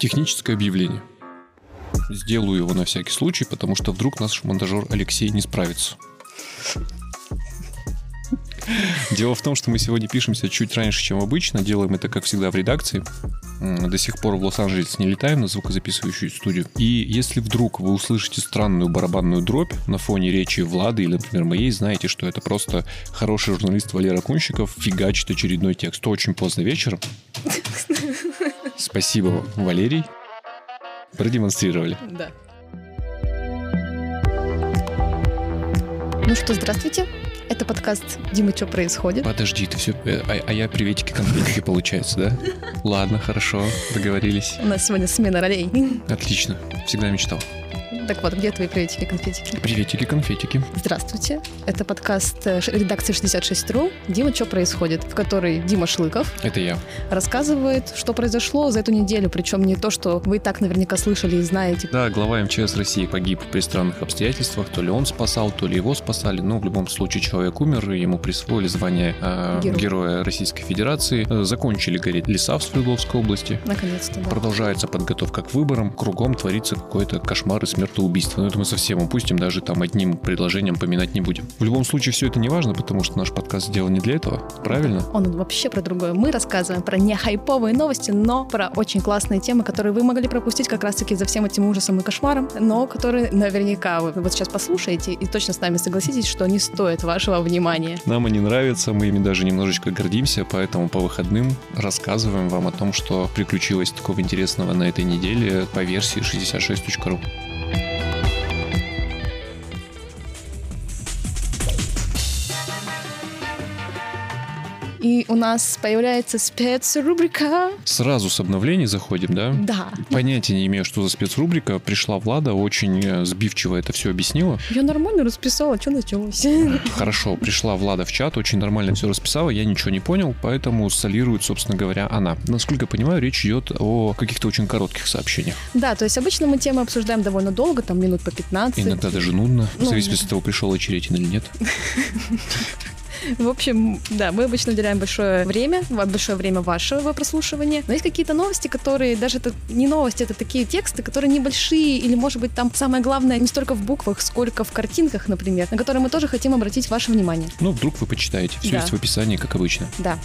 Техническое объявление. Сделаю его на всякий случай, потому что вдруг наш монтажер Алексей не справится. Дело в том, что мы сегодня пишемся чуть раньше, чем обычно. Делаем это, как всегда, в редакции. До сих пор в Лос-Анджелес не летаем на звукозаписывающую студию. И если вдруг вы услышите странную барабанную дробь на фоне речи Влады или, например, моей, знаете, что это просто хороший журналист Валера Кунщиков фигачит очередной текст. То очень поздно вечером. Спасибо, Валерий. Продемонстрировали. Да. Ну что, здравствуйте. Это подкаст «Дима, что происходит?» Подожди, ты все... А, а я приветики, конфетики, получается, да? Ладно, хорошо, договорились. У нас сегодня смена ролей. Отлично, всегда мечтал. Так вот, где твои приветики, конфетики? Приветики, конфетики. Здравствуйте. Это подкаст э, редакции 66.ru «Дима, что происходит?», в которой Дима Шлыков Это я. рассказывает, что произошло за эту неделю, причем не то, что вы и так наверняка слышали и знаете. Да, глава МЧС России погиб при странных обстоятельствах. То ли он спасал, то ли его спасали. Но в любом случае человек умер, и ему присвоили звание э, Герой. Героя Российской Федерации. Э, Закончили гореть леса в Свердловской области. Наконец-то, да. Продолжается подготовка к выборам. Кругом творится какой-то кошмар и смертоубийство. Но это мы совсем упустим, даже там одним предложением поминать не будем. В любом случае, все это не важно, потому что наш подкаст сделан не для этого. Правильно? Он вообще про другое. Мы рассказываем про не хайповые новости, но про очень классные темы, которые вы могли пропустить как раз-таки за всем этим ужасом и кошмаром, но которые наверняка вы вот сейчас послушаете и точно с нами согласитесь, что не стоит вашего внимания. Нам они нравятся, мы ими даже немножечко гордимся, поэтому по выходным рассказываем вам о том, что приключилось такого интересного на этой неделе по версии 66.ru. И у нас появляется спецрубрика. Сразу с обновлений заходим, да? Да. Понятия не имею, что за спецрубрика. Пришла Влада, очень э, сбивчиво это все объяснила. Я нормально расписала, что началось? Хорошо, пришла Влада в чат, очень нормально все расписала, я ничего не понял, поэтому солирует, собственно говоря, она. Насколько я понимаю, речь идет о каких-то очень коротких сообщениях. Да, то есть обычно мы темы обсуждаем довольно долго, там минут по 15. Иногда даже нудно, в Ну, зависимости от того, пришел очередь или нет. В общем, да, мы обычно уделяем большое время, большое время вашего прослушивания. Но есть какие-то новости, которые даже это не новости, это такие тексты, которые небольшие, или, может быть, там самое главное не столько в буквах, сколько в картинках, например, на которые мы тоже хотим обратить ваше внимание. Ну, вдруг вы почитаете. Все Да. есть в описании, как обычно. Да.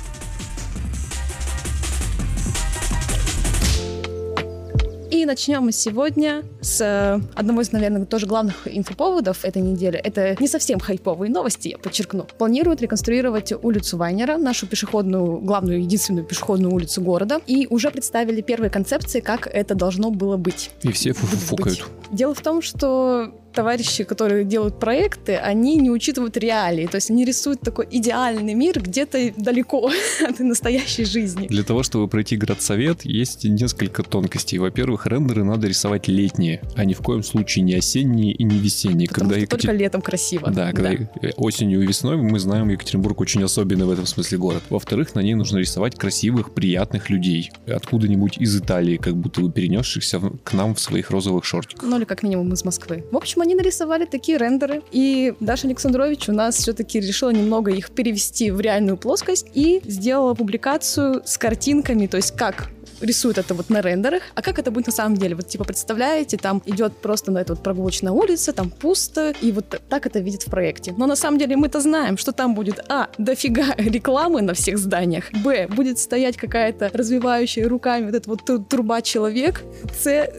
И начнем мы сегодня с э, одного из, наверное, тоже главных инфоповодов этой недели. Это не совсем хайповые новости, я подчеркну. Планируют реконструировать улицу Вайнера, нашу пешеходную, главную, единственную пешеходную улицу города. И уже представили первые концепции, как это должно было быть. И все фуфукают. быть. Дело в том, что товарищи, которые делают проекты, они не учитывают реалии. То есть они рисуют такой идеальный мир где-то далеко от настоящей жизни. Для того, чтобы пройти градсовет, есть несколько тонкостей. Во-первых, рендеры надо рисовать летние, а ни в коем случае не осенние и не весенние. Потому что Екатер- только летом красиво. Да, когда э, осенью и весной мы знаем, Екатеринбург очень особенный в этом смысле город. Во-вторых, на ней нужно рисовать красивых, приятных людей. Откуда-нибудь из Италии, как будто бы перенесшихся к нам в своих розовых шортиках. Ну или как минимум из Москвы. В общем, они нарисовали такие рендеры. И Даша Александрович у нас все-таки решила немного их перевести в реальную плоскость и сделала публикацию с картинками, то есть как рисуют это вот на рендерах, а как это будет на самом деле. Вот типа представляете, там идет просто на эту вот прогулочная улица, там пусто, и вот так это видит в проекте. Но на самом деле мы-то знаем, что там будет, а, дофига рекламы на всех зданиях, б, будет стоять какая-то развивающая руками вот эта вот тру- труба человек, с,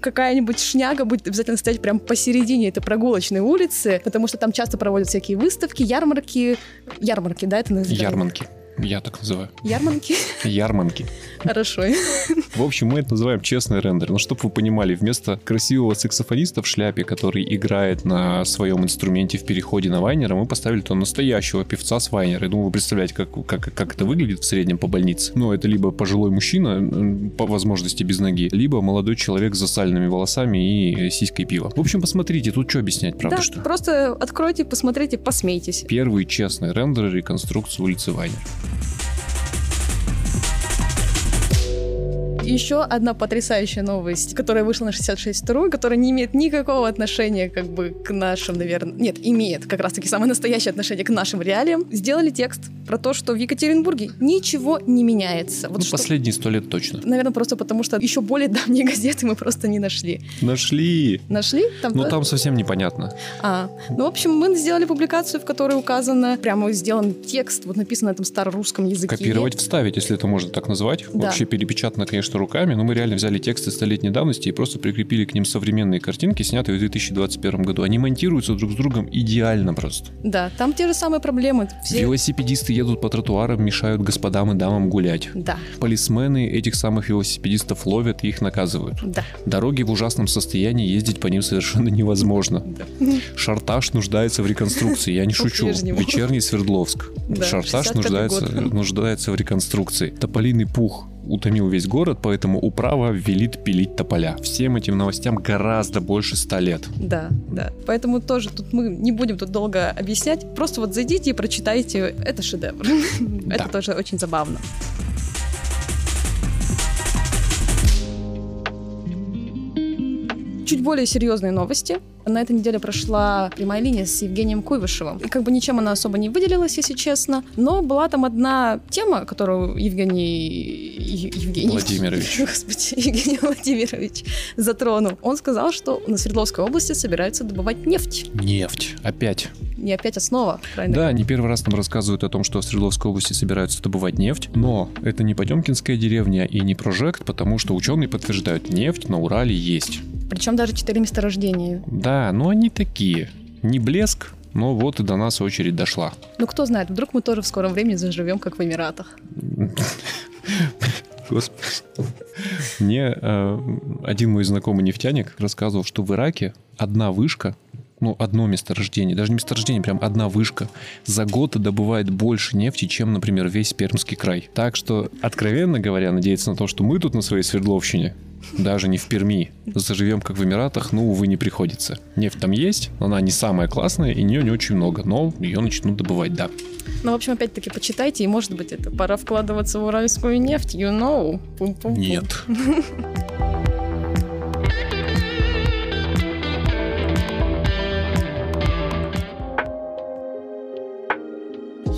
какая-нибудь шняга будет обязательно стоять прям посередине этой прогулочной улицы, потому что там часто проводят всякие выставки, ярмарки, ярмарки, да, это называется? Ярманки. Я так называю. Ярмарки? Ярманки. Хорошо. В общем, мы это называем честный рендер. Но чтобы вы понимали, вместо красивого саксофониста в шляпе, который играет на своем инструменте в переходе на вайнера, мы поставили туда настоящего певца с вайнера. Я думаю, вы представляете, как, как, как это выглядит в среднем по больнице. Ну, это либо пожилой мужчина, по возможности без ноги, либо молодой человек с засальными волосами и сиськой пива. В общем, посмотрите, тут что объяснять, правда да, что? просто откройте, посмотрите, посмейтесь. Первый честный рендер реконструкции улицы Вайнер. Еще одна потрясающая новость, которая вышла на 66.ru, которая не имеет никакого отношения как бы к нашим, наверное... Нет, имеет как раз-таки самое настоящее отношение к нашим реалиям. Сделали текст про то, что в Екатеринбурге ничего не меняется. Вот ну, что... последние сто лет точно. Наверное, просто потому что еще более давние газеты мы просто не нашли. Нашли. Нашли? Там ну, там совсем непонятно. А, ну, в общем, мы сделали публикацию, в которой указано, прямо сделан текст, вот написано на этом старорусском языке. Копировать, вставить, если это можно так назвать. Да. Вообще перепечатано, конечно, руками, но мы реально взяли тексты столетней давности и просто прикрепили к ним современные картинки, снятые в 2021 году. Они монтируются друг с другом идеально просто. Да, там те же самые проблемы. Все... Велосипедисты едут по тротуарам, мешают господам и дамам гулять. Да. Полисмены этих самых велосипедистов ловят и их наказывают. Да. Дороги в ужасном состоянии, ездить по ним совершенно невозможно. Да. Шартаж нуждается в реконструкции, я не шучу. Вечерний Свердловск. Да, Шартаж нуждается, нуждается в реконструкции. Тополиный пух утомил весь город, поэтому управа велит пилить тополя. Всем этим новостям гораздо больше ста лет. Да, да. Поэтому тоже тут мы не будем тут долго объяснять. Просто вот зайдите и прочитайте. Это шедевр. Это тоже очень забавно. Чуть более серьезные новости. На этой неделе прошла прямая линия с Евгением Куйвышевым. И как бы ничем она особо не выделилась, если честно. Но была там одна тема, которую Евгений... Евгений... Владимирович. Господи, Евгений Владимирович затронул. Он сказал, что на Свердловской области собираются добывать нефть. Нефть. Опять. Не опять основа, правильно? Да, не первый раз нам рассказывают о том, что в Свердловской области собираются добывать нефть. Но это не Потемкинская деревня и не прожект, потому что ученые подтверждают, нефть на Урале есть. Причем даже четыре месторождения. Да, но они такие. Не блеск, но вот и до нас очередь дошла. Ну кто знает, вдруг мы тоже в скором времени заживем, как в Эмиратах. Господи. Мне э, один мой знакомый нефтяник рассказывал, что в Ираке одна вышка, ну, одно месторождение, даже не месторождение, прям одна вышка, за год добывает больше нефти, чем, например, весь Пермский край. Так что, откровенно говоря, надеяться на то, что мы тут на своей Свердловщине даже не в Перми. Заживем, как в Эмиратах, ну, увы, не приходится. Нефть там есть, она не самая классная, и нее не очень много, но ее начнут добывать, да. Ну, в общем, опять-таки, почитайте, и, может быть, это пора вкладываться в уральскую нефть, you know. Пум-пум-пум. Нет.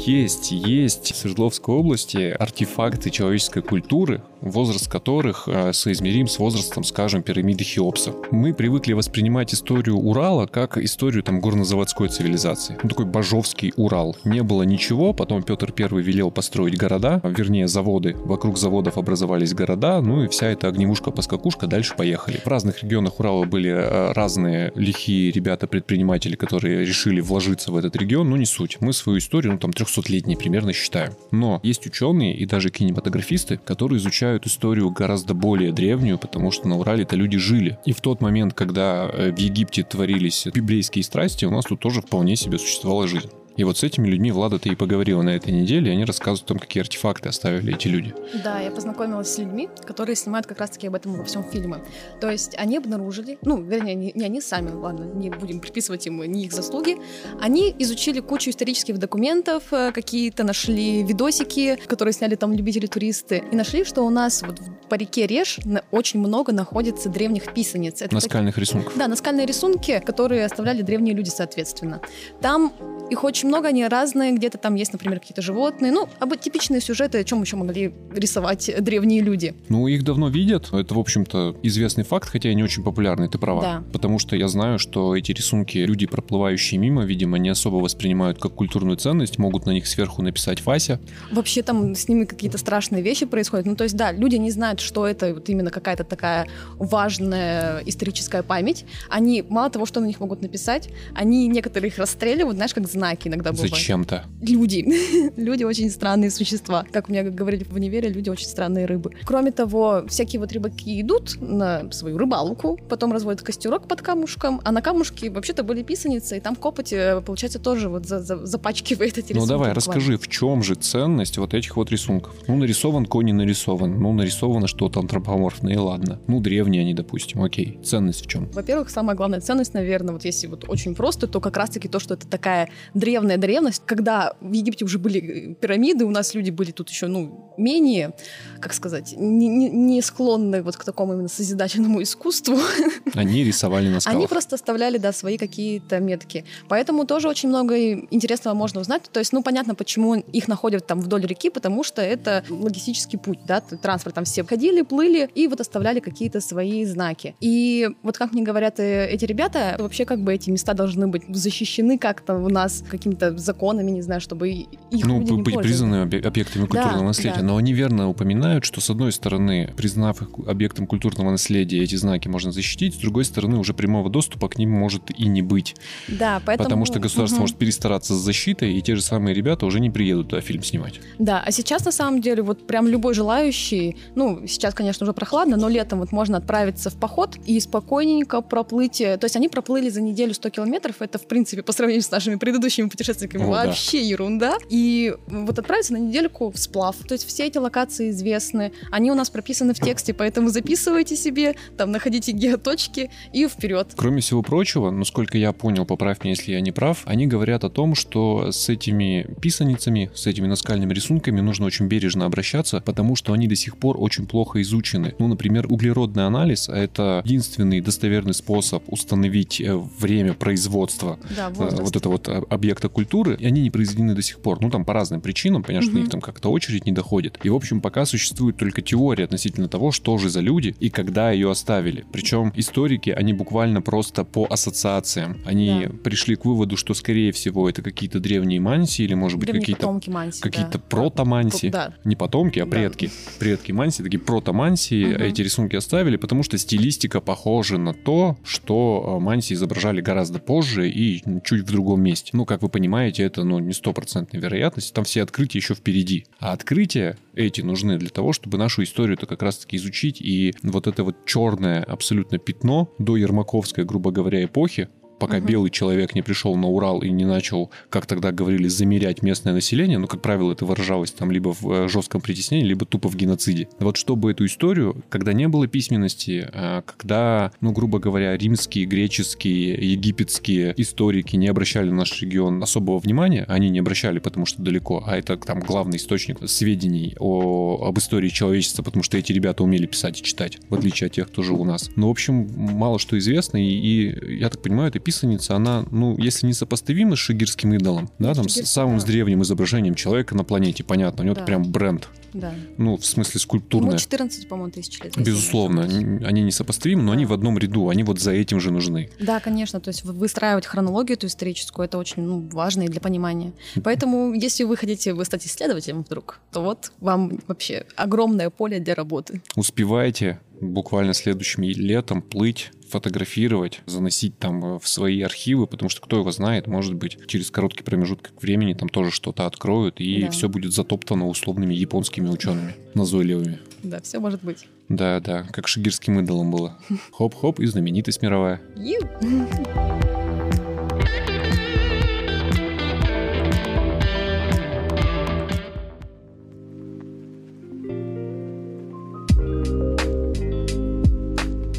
Есть, есть в Свердловской области артефакты человеческой культуры, возраст которых э, соизмерим с возрастом, скажем, пирамиды Хеопса. Мы привыкли воспринимать историю Урала как историю там горнозаводской цивилизации. Ну, такой божовский Урал. Не было ничего, потом Петр I велел построить города, вернее заводы. Вокруг заводов образовались города, ну и вся эта огневушка-поскакушка дальше поехали. В разных регионах Урала были э, разные лихие ребята-предприниматели, которые решили вложиться в этот регион, но не суть. Мы свою историю, ну там 300-летней примерно считаем. Но есть ученые и даже кинематографисты, которые изучают изучают историю гораздо более древнюю, потому что на Урале-то люди жили. И в тот момент, когда э, в Египте творились библейские страсти, у нас тут тоже вполне себе существовала жизнь. И вот с этими людьми Влада-то и поговорила на этой неделе, и они рассказывают о том, какие артефакты оставили эти люди. Да, я познакомилась с людьми, которые снимают как раз-таки об этом во всем фильме. То есть они обнаружили, ну, вернее, не, не они сами, ладно, не будем приписывать им не их заслуги, они изучили кучу исторических документов, э, какие-то нашли видосики, которые сняли там любители-туристы, и нашли, что у нас вот по реке Реж очень много находится древних писаниц. Это наскальных такие... рисунков. Да, наскальные рисунки, которые оставляли древние люди, соответственно. Там их очень много, они разные, где-то там есть, например, какие-то животные. Ну, об типичные сюжеты, о чем еще могли рисовать древние люди. Ну, их давно видят. Это, в общем-то, известный факт, хотя и не очень популярный, ты права. Да. Потому что я знаю, что эти рисунки люди, проплывающие мимо, видимо, не особо воспринимают как культурную ценность, могут на них сверху написать Вася. Вообще там с ними какие-то страшные вещи происходят. Ну, то есть, да, люди не знают, что это вот именно какая-то такая важная историческая память. Они мало того, что на них могут написать, они некоторые их расстреливают, знаешь, как знаки иногда бывают. Зачем-то? Люди. люди очень странные существа. Как мне говорили в универе, люди очень странные рыбы. Кроме того, всякие вот рыбаки идут на свою рыбалку, потом разводят костерок под камушком, а на камушке вообще-то были писаницы, и там копоть, э, получается, тоже вот за, за, запачкивает эти рисунки. Ну давай, расскажи, в чем же ценность вот этих вот рисунков? Ну, нарисован конь, не нарисован. Ну, нарисовано что-то антропоморфное, и ладно. Ну, древние они, допустим, окей. Ценность в чем? Во-первых, самая главная ценность, наверное, вот если вот очень просто, то как раз-таки то, что это такая древняя древность, когда в Египте уже были пирамиды, у нас люди были тут еще, ну, менее, как сказать, не, не, склонны вот к такому именно созидательному искусству. Они рисовали на скалах. Они просто оставляли, да, свои какие-то метки. Поэтому тоже очень много интересного можно узнать. То есть, ну, понятно, почему их находят там вдоль реки, потому что это логистический путь, да, транспорт там все ходили, плыли и вот оставляли какие-то свои знаки. И вот как мне говорят э, эти ребята, вообще как бы эти места должны быть защищены как-то у нас какими-то законами, не знаю, чтобы их ну, люди не быть признаны объектами культурного Да, наследия. да. Но они верно упоминают, что с одной стороны, признав их объектом культурного наследия, эти знаки можно защитить, с другой стороны, уже прямого доступа к ним может и не быть. Да, поэтому... Потому что государство Мгм. может перестараться с защитой, и те же самые ребята уже не приедут туда фильм снимать. Да, а сейчас на самом деле вот прям любой желающий, ну, сейчас, конечно, уже прохладно, но летом вот можно отправиться в поход и спокойненько проплыть. э, То есть они проплыли за неделю 100 километров, это, в принципе, по сравнению с нашими предыдущими путешественниками, да. вообще ерунда. И вот отправиться на недельку в сплав. То есть все эти локации известны, они у нас прописаны в тексте, поэтому записывайте себе, там находите геоточки и вперед. Кроме всего прочего, насколько я понял, поправь меня, если я не прав, они говорят о том, что с этими писаницами, с этими наскальными рисунками нужно очень бережно обращаться, потому что они до сих пор очень плохо изучены. Ну, например, углеродный анализ — это единственный достоверный способ установить э, время производства Да, э, возраст. вот это вот э, объекта культуры, и они не произведены до сих пор. Ну, там по разным причинам, понятно, что Мгм. них там как-то очередь не доходит. И, в общем, пока существует только теория относительно того, что же за люди и когда ее оставили. Причем историки, они буквально просто по ассоциациям. Они Да. пришли к выводу, что, скорее всего, это какие-то древние мансии или, может быть, какие-то потомки мантии, да. какие-то протомансии. Да. Не потомки, а Да. предки. Предки мансии, такие протомансии. Мгм. Эти рисунки оставили, потому что стилистика похожа на то, что э, мансии изображали гораздо позже и чуть в другом месте. Ну, как вы понимаете, это ну, не стопроцентная вероятность. Там все открытия еще впереди. А открытия эти нужны для того, чтобы нашу историю-то как раз-таки изучить. И вот это вот черное абсолютно пятно до Ермаковской, грубо говоря, эпохи, пока Мгм. белый человек не пришел на Урал и не начал, как тогда говорили, замерять местное население, ну, как правило, это выражалось там либо в э, жестком притеснении, либо тупо в геноциде. Вот чтобы эту историю, когда не было письменности, а, когда, ну, грубо говоря, римские, греческие, египетские историки не обращали на наш регион особого внимания, они не обращали, потому что далеко, а это там главный источник сведений о, об истории человечества, потому что эти ребята умели писать и читать, в отличие от тех, кто жил у нас. Ну, в общем, мало что известно, и, и я так понимаю, эта писаница, она, ну, если не сопоставима с шигирским идолом, да, там, с Шигирский, самым да. с древним изображением человека на планете, понятно, у него Да. прям бренд, Да. ну, в смысле Ему скульптурное. 14, по-моему, тысяч лет. Безусловно, не они несопоставимы, но они Да. в одном ряду, они вот за этим же нужны. Да, конечно, то есть вы- выстраивать хронологию эту историческую, это очень ну, важно и для понимания. Поэтому, если вы хотите вы стать исследователем вдруг, то вот вам вообще огромное поле для работы. Успевайте буквально следующим летом плыть, фотографировать, заносить там э, в свои архивы, потому что кто его знает, может быть, через короткий промежуток времени там тоже что-то откроют, и Да. все будет затоптано условными японскими учеными, назойливыми. Да, все может быть. Да, да, как с шигирским идолом было. Хоп-хоп и знаменитость мировая. Ю!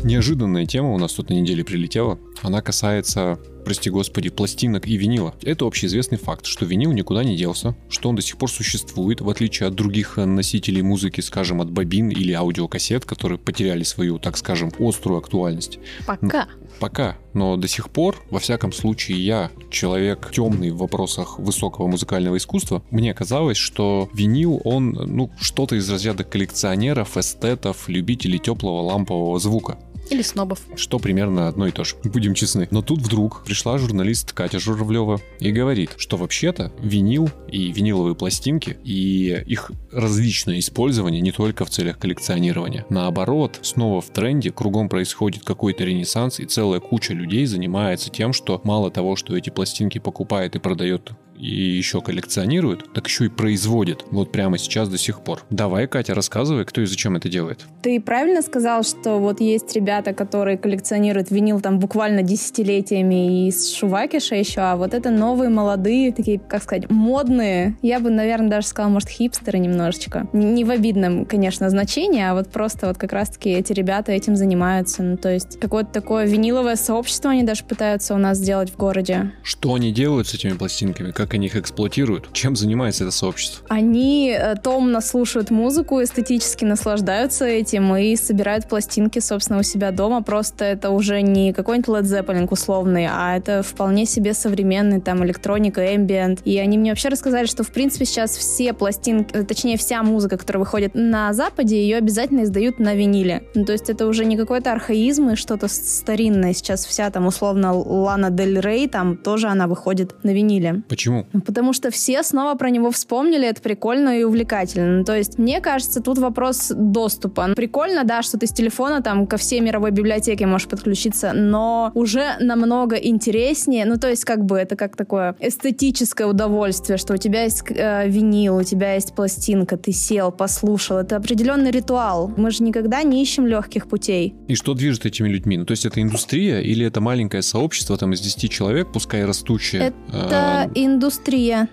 Неожиданная тема у нас тут на неделе прилетела. Она касается, прости господи, пластинок и винила. Это общеизвестный факт, что винил никуда не делся, что он до сих пор существует, в отличие от других э, носителей музыки, скажем, от бобин или аудиокассет, которые потеряли свою, так скажем, острую актуальность. Пока. Пока. Но до сих пор, во всяком случае, я, человек темный в вопросах высокого музыкального искусства, мне казалось, что винил, он, ну, что-то из разряда коллекционеров, эстетов, любителей теплого лампового звука Или снобов. что примерно одно и то же. Будем честны. Но тут вдруг пришла журналист Катя Журавлева и говорит, что вообще-то винил и виниловые пластинки и их различное использование не только в целях коллекционирования. Наоборот, снова в тренде, кругом происходит какой-то ренессанс, и целая куча людей занимается тем, что мало того, что эти пластинки покупает и продает и еще коллекционируют, так еще и производят. Вот прямо сейчас до сих пор. Давай, Катя, рассказывай, кто и зачем это делает. Ты правильно сказал, что вот есть ребята, которые коллекционируют винил там буквально десятилетиями из Шувакиша еще, а вот это новые, молодые, такие, как сказать, модные. Я бы, наверное, даже сказала, может, хипстеры немножечко. Не в обидном, конечно, значении, а вот просто вот как раз-таки эти ребята этим занимаются. Ну, то есть какое-то такое виниловое сообщество они даже пытаются у нас сделать в городе. Что они делают с этими пластинками? Как они их эксплуатируют? Чем занимается это сообщество? Они э, томно слушают музыку, эстетически наслаждаются этим и собирают пластинки, собственно, у себя дома. Просто это уже не какой-нибудь Led Zeppelin условный, а это вполне себе современный там электроника, ambient. И они мне вообще рассказали, что в принципе сейчас все пластинки, э, точнее вся музыка, которая выходит на Западе, ее обязательно издают на виниле. Ну, то есть это уже не какой-то архаизм и что-то старинное. Сейчас вся там условно Лана Дель Рей, там тоже она выходит на виниле. Почему? Ну, потому что все снова про него вспомнили, это прикольно и увлекательно. Ну, то есть, мне кажется, тут вопрос доступа. Ну, прикольно, да, что ты с телефона там ко всей мировой библиотеке можешь подключиться, но уже намного интереснее, ну, то есть, как бы, это как такое эстетическое удовольствие, что у тебя есть э, винил, у тебя есть пластинка, ты сел, послушал. Это определенный ритуал. Мы же никогда не ищем легких путей. И что движет этими людьми? Ну, то есть, это индустрия или это маленькое сообщество там из 10 человек, пускай растущее? Это э... индустрия.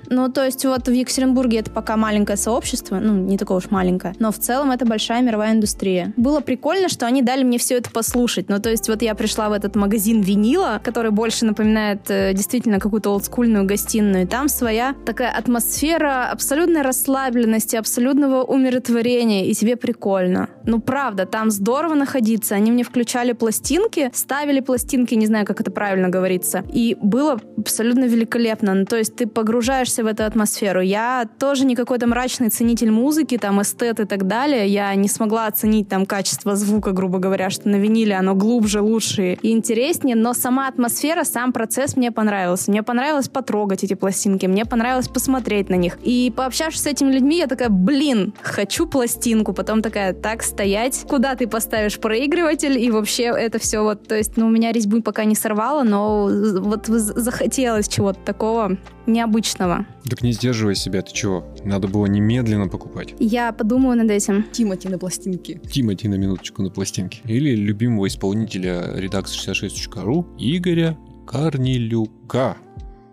Ну, то есть, вот в Екатеринбурге это пока маленькое сообщество, ну, не такое уж маленькое, но в целом это большая мировая индустрия. Было прикольно, что они дали мне все это послушать. Ну, то есть, вот я пришла в этот магазин винила, который больше напоминает э, действительно какую-то олдскульную гостиную. Там своя такая атмосфера абсолютной расслабленности, абсолютного умиротворения, и тебе прикольно. Ну, правда, там здорово находиться. Они мне включали пластинки, ставили пластинки, не знаю, как это правильно говорится. И было абсолютно великолепно. Ну, то есть ты погружаешься в эту атмосферу. Я тоже не какой-то мрачный ценитель музыки, там, эстет и так далее. Я не смогла оценить там качество звука, грубо говоря, что на виниле оно глубже, лучше и интереснее, но сама атмосфера, сам процесс мне понравился. Мне понравилось потрогать эти пластинки, мне понравилось посмотреть на них. И пообщавшись с этими людьми, я такая, блин, хочу пластинку. Потом такая, так, стоять, куда ты поставишь проигрыватель, и вообще это все вот, то есть, ну, у меня резьбу пока не сорвало, но вот захотелось чего-то такого необычного. Так не сдерживай себя, ты чего? Надо было немедленно покупать. Я подумаю над этим. Тимати на пластинке. Тимати на минуточку на пластинке. Или любимого исполнителя редакции 66.ru Игоря Корнелюка.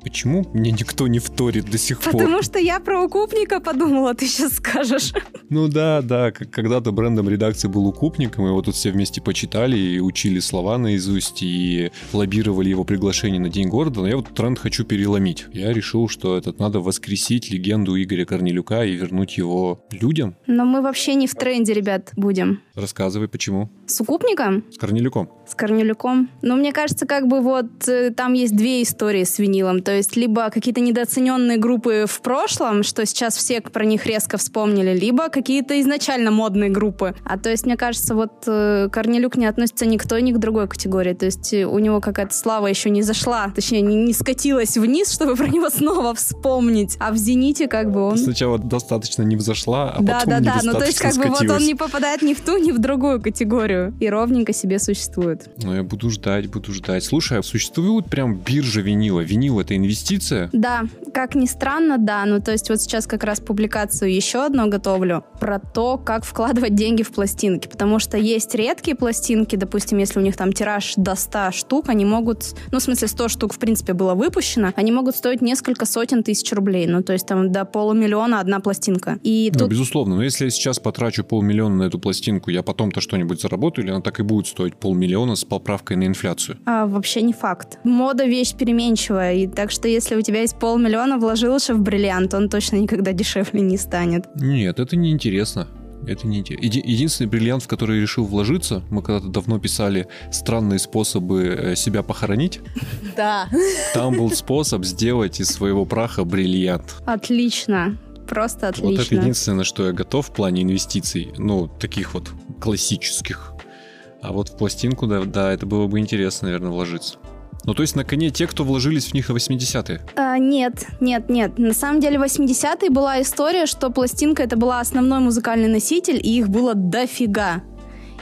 Почему мне никто не вторит до сих Потому пор? Потому что я про укупника подумала, ты сейчас скажешь. Ну да, да, когда-то брендом редакции был укупник, мы его тут все вместе почитали и учили слова наизусть, и лоббировали его приглашение на День города, но я вот тренд хочу переломить. Я решил, что этот надо воскресить легенду Игоря Корнелюка и вернуть его людям. Но мы вообще не в тренде, ребят, будем. Рассказывай, почему. С укупником? С Корнелюком. С Корнелюком. Ну, мне кажется, как бы вот э, там есть две истории с винилом. То есть либо какие-то недооцененные группы в прошлом, что сейчас все про них резко вспомнили, либо какие-то изначально модные группы. А то есть, мне кажется, вот э, Корнелюк не относится ни к той, ни к другой категории. То есть э, у него какая-то слава еще не зашла, точнее, не, не скатилась вниз, чтобы про него снова вспомнить. А в «Зените» как бы он... Сначала достаточно не взошла, а да, потом Да, да, да. Ну, то есть как скатилась. бы вот он не попадает ни в ту, ни в другую категорию. И ровненько себе существует. Ну, я буду ждать, буду ждать. Слушай, а существует прям биржа винила? Винил — это инвестиция? Да, как ни странно, да. Ну, то есть вот сейчас как раз публикацию еще одну готовлю про то, как вкладывать деньги в пластинки. Потому что есть редкие пластинки, допустим, если у них там тираж до 100 штук, они могут, ну, в смысле, 100 штук, в принципе, было выпущено, они могут стоить несколько сотен тысяч рублей. Ну, то есть там до полумиллиона одна пластинка. И ну, тут... безусловно. Но если я сейчас потрачу полмиллиона на эту пластинку, я потом-то что-нибудь заработаю, или она так и будет стоить полмиллиона с поправкой на инфляцию? А, вообще не факт. Мода вещь переменчивая, и так что если у тебя есть полмиллиона, вложил в бриллиант, он точно никогда дешевле не станет. Нет, это неинтересно. Это не те. Еди- единственный бриллиант, в который я решил вложиться, мы когда-то давно писали странные способы э, себя похоронить. Да. Там был способ сделать из своего праха бриллиант. Отлично. Просто отлично. Вот это единственное, что я готов в плане инвестиций. Ну, таких вот классических. А вот в пластинку, да, да, это было бы интересно, наверное, вложиться. Ну, то есть на коне те, кто вложились в них в 80-е? А, нет, нет, нет. На самом деле в 80-е была история, что пластинка это была основной музыкальный носитель, и их было дофига.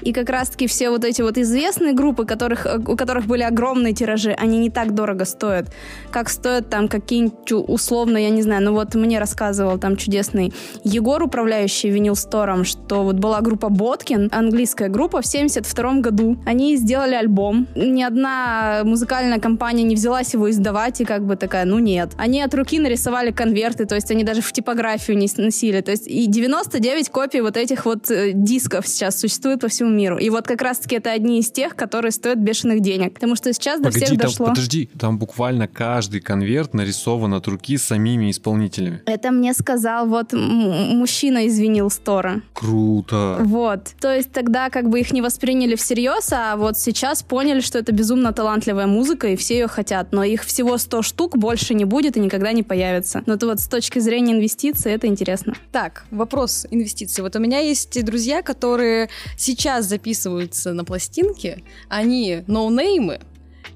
И как раз-таки все вот эти вот известные группы, которых, у которых были огромные тиражи, они не так дорого стоят, как стоят там какие-нибудь условно, я не знаю, ну вот мне рассказывал там чудесный Егор, управляющий винил стором, что вот была группа Боткин, английская группа в 72 году. Они сделали альбом. Ни одна музыкальная компания не взялась его издавать и как бы такая, ну нет. Они от руки нарисовали конверты, то есть они даже в типографию не носили. То есть и 99 копий вот этих вот э, дисков сейчас существует по всему миру. И вот как раз-таки это одни из тех, которые стоят бешеных денег. Потому что сейчас Погоди, до всех там, дошло. Подожди, там буквально каждый конверт нарисован от руки самими исполнителями. Это мне сказал вот мужчина из винил стора. Круто. Вот. То есть тогда как бы их не восприняли всерьез, а вот сейчас поняли, что это безумно талантливая музыка, и все ее хотят. Но их всего 100 штук больше не будет и никогда не появится. Но это вот с точки зрения инвестиций это интересно. Так, вопрос инвестиций. Вот у меня есть друзья, которые сейчас записываются на пластинки, они ноунеймы,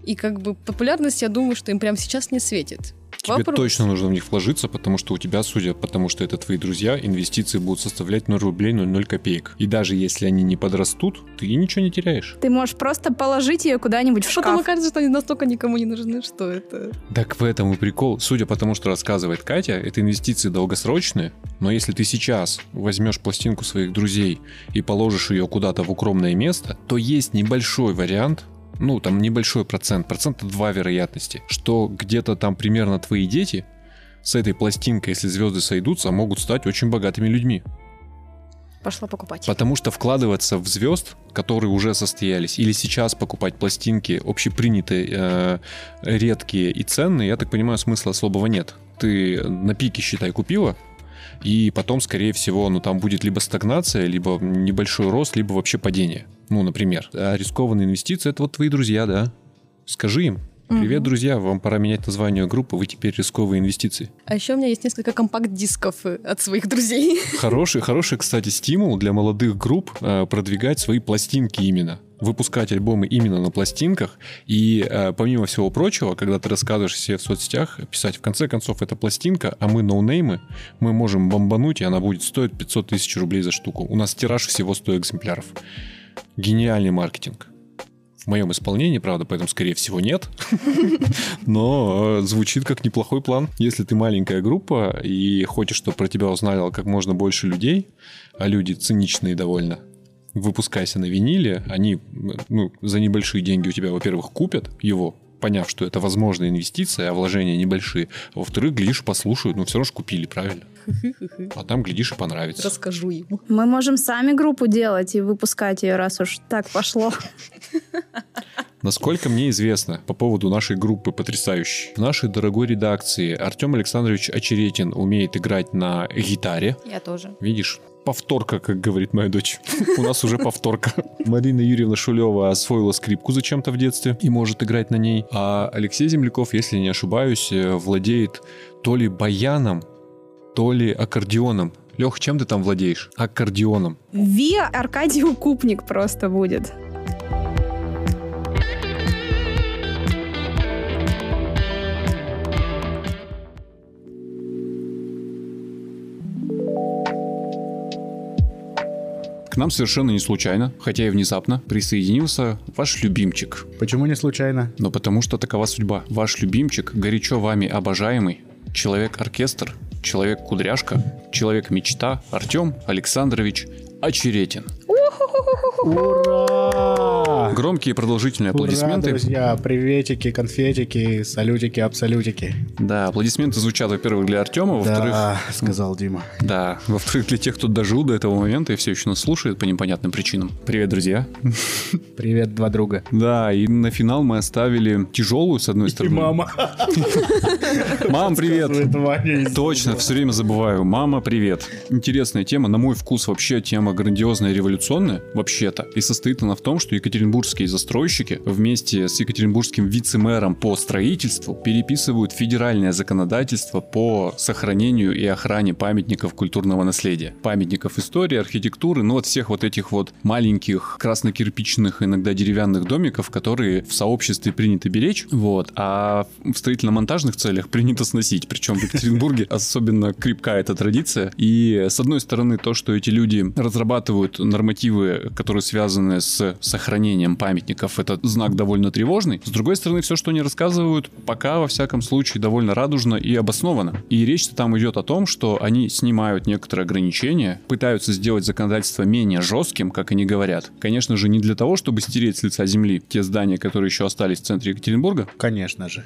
и как бы популярность, я думаю, что им прямо сейчас не светит. Тебе Вопрос. точно нужно в них вложиться, потому что у тебя, судя потому что это твои друзья, инвестиции будут составлять 0 рублей 0,0 копеек. И даже если они не подрастут, ты ничего не теряешь. Ты можешь просто положить ее куда-нибудь в шкаф. Потом окажется, что они настолько никому не нужны, что это... Так в этом и прикол. Судя по тому, что рассказывает Катя, это инвестиции долгосрочные, но если ты сейчас возьмешь пластинку своих друзей и положишь ее куда-то в укромное место, то есть небольшой вариант, ну, там небольшой процент, процента 2 вероятности, что где-то там примерно твои дети с этой пластинкой, если звезды сойдутся, могут стать очень богатыми людьми. Пошла покупать. Потому что вкладываться в звезд, которые уже состоялись, или сейчас покупать пластинки общепринятые, э, редкие и ценные, я так понимаю, смысла особого нет. Ты на пике, считай, купила, и потом, скорее всего, ну там будет либо стагнация, либо небольшой рост, либо вообще падение. Ну, например. А рискованные инвестиции — это вот твои друзья, да? Скажи им, Привет, угу. друзья, вам пора менять название группы, вы теперь рисковые инвестиции. А еще у меня есть несколько компакт-дисков э, от своих друзей. Хороший, хороший, кстати, стимул для молодых групп э, продвигать свои пластинки именно выпускать альбомы именно на пластинках. И э, помимо всего прочего, когда ты рассказываешь себе в соцсетях, писать в конце концов это пластинка, а мы ноунеймы, мы можем бомбануть, и она будет стоить 500 тысяч рублей за штуку. У нас тираж всего 100 экземпляров. Гениальный маркетинг. В моем исполнении, правда, поэтому, скорее всего, нет. Но э, звучит как неплохой план. Если ты маленькая группа и хочешь, чтобы про тебя узнало как можно больше людей, а люди циничные довольно, выпускайся на виниле, они ну, за небольшие деньги у тебя, во-первых, купят его, поняв, что это возможная инвестиция, а вложения небольшие. А во-вторых, глядишь, послушают, ну все равно же купили, правильно? А там, глядишь, и понравится. Расскажу ему. Мы можем сами группу делать и выпускать ее, раз уж так пошло. Насколько мне известно по поводу нашей группы потрясающей, в нашей дорогой редакции Артем Александрович Очеретин умеет играть на гитаре. Я тоже. Видишь, повторка, как говорит моя дочь. У нас уже повторка. Марина Юрьевна Шулева освоила скрипку зачем-то в детстве и может играть на ней. А Алексей Земляков, если не ошибаюсь, э, владеет то ли баяном, то ли аккордеоном. Лех, чем ты там владеешь? Аккордеоном. Виа Аркадий Укупник просто будет. К нам совершенно не случайно, хотя и внезапно, присоединился ваш любимчик. Почему не случайно? Но потому что такова судьба. Ваш любимчик, горячо вами обожаемый, человек-оркестр, человек-кудряшка, человек-мечта Артем Александрович Очеретин. Ура! Громкие продолжительные аплодисменты. Ура, друзья, приветики, конфетики, салютики, абсолютики. Да, аплодисменты звучат, во-первых, для Артема, во-вторых... Да, сказал Дима. Да, во-вторых, для тех, кто дожил до этого момента и все еще нас слушает по непонятным причинам. Привет, друзья. Привет, два друга. Да, и на финал мы оставили тяжелую, с одной стороны. И мама. Мам, привет. Точно, все время забываю. Мама, привет. Интересная тема, на мой вкус вообще тема грандиозная и революционная, вообще-то. И состоит она в том, что Екатеринбург екатеринбургские застройщики вместе с екатеринбургским вице-мэром по строительству переписывают федеральное законодательство по сохранению и охране памятников культурного наследия. Памятников истории, архитектуры, ну вот всех вот этих вот маленьких красно-кирпичных, иногда деревянных домиков, которые в сообществе принято беречь, вот, а в строительно-монтажных целях принято сносить. Причем в Екатеринбурге особенно крепка эта традиция. И с одной стороны, то, что эти люди разрабатывают нормативы, которые связаны с сохранением памятников, это знак довольно тревожный. С другой стороны, все, что они рассказывают, пока, во всяком случае, довольно радужно и обосновано. И речь там идет о том, что они снимают некоторые ограничения, пытаются сделать законодательство менее жестким, как они говорят. Конечно же, не для того, чтобы стереть с лица земли те здания, которые еще остались в центре Екатеринбурга. Конечно же.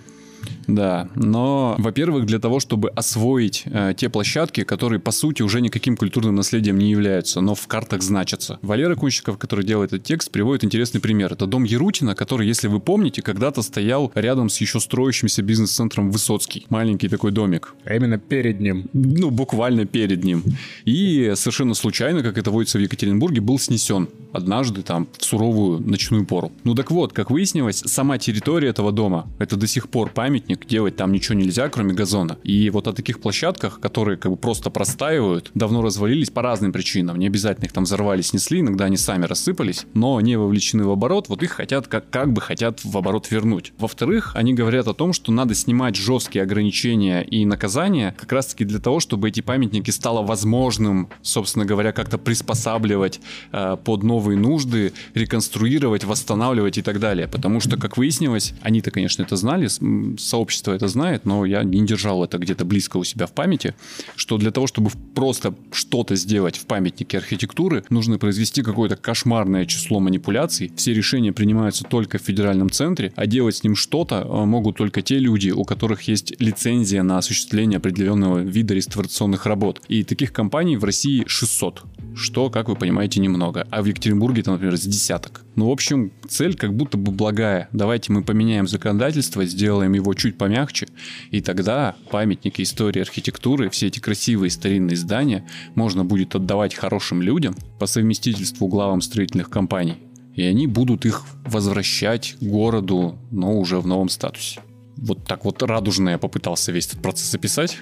Да, но, во-первых, для того, чтобы освоить э, те площадки, которые, по сути, уже никаким культурным наследием не являются, но в картах значатся. Валера Кунщиков, который делает этот текст, приводит интересный пример. Это дом Ярутина, который, если вы помните, когда-то стоял рядом с еще строящимся бизнес-центром Высоцкий. Маленький такой домик. А именно перед ним. Ну, буквально перед ним. И совершенно случайно, как это водится в Екатеринбурге, был снесен однажды там в суровую ночную пору. Ну так вот, как выяснилось, сама территория этого дома, это до сих пор памятник, делать там ничего нельзя, кроме газона. И вот о таких площадках, которые как бы просто простаивают, давно развалились по разным причинам. Не обязательно их там взорвали, снесли, иногда они сами рассыпались, но не вовлечены в оборот, вот их хотят, как, как бы хотят в оборот вернуть. Во-вторых, они говорят о том, что надо снимать жесткие ограничения и наказания как раз-таки для того, чтобы эти памятники стало возможным, собственно говоря, как-то приспосабливать э, под новые нужды, реконструировать, восстанавливать и так далее. Потому что, как выяснилось, они-то, конечно, это знали, сообщество это знает, но я не держал это где-то близко у себя в памяти, что для того, чтобы просто что-то сделать в памятнике архитектуры, нужно произвести какое-то кошмарное число манипуляций. Все решения принимаются только в федеральном центре, а делать с ним что-то э, могут только те люди, у которых есть лицензия на осуществление определенного вида реставрационных работ. И таких компаний в России 600, что, как вы понимаете, немного. А в Екатеринбурге это, например, с десяток. Ну, в общем, цель как будто бы благая. Давайте мы поменяем законодательство, сделаем его чуть помягче, и тогда памятники истории архитектуры, все эти красивые старинные здания можно будет отдавать хорошим людям по совместительству главам строительных компаний. И они будут их возвращать городу, но уже в новом статусе. Вот так вот радужно я попытался весь этот процесс описать.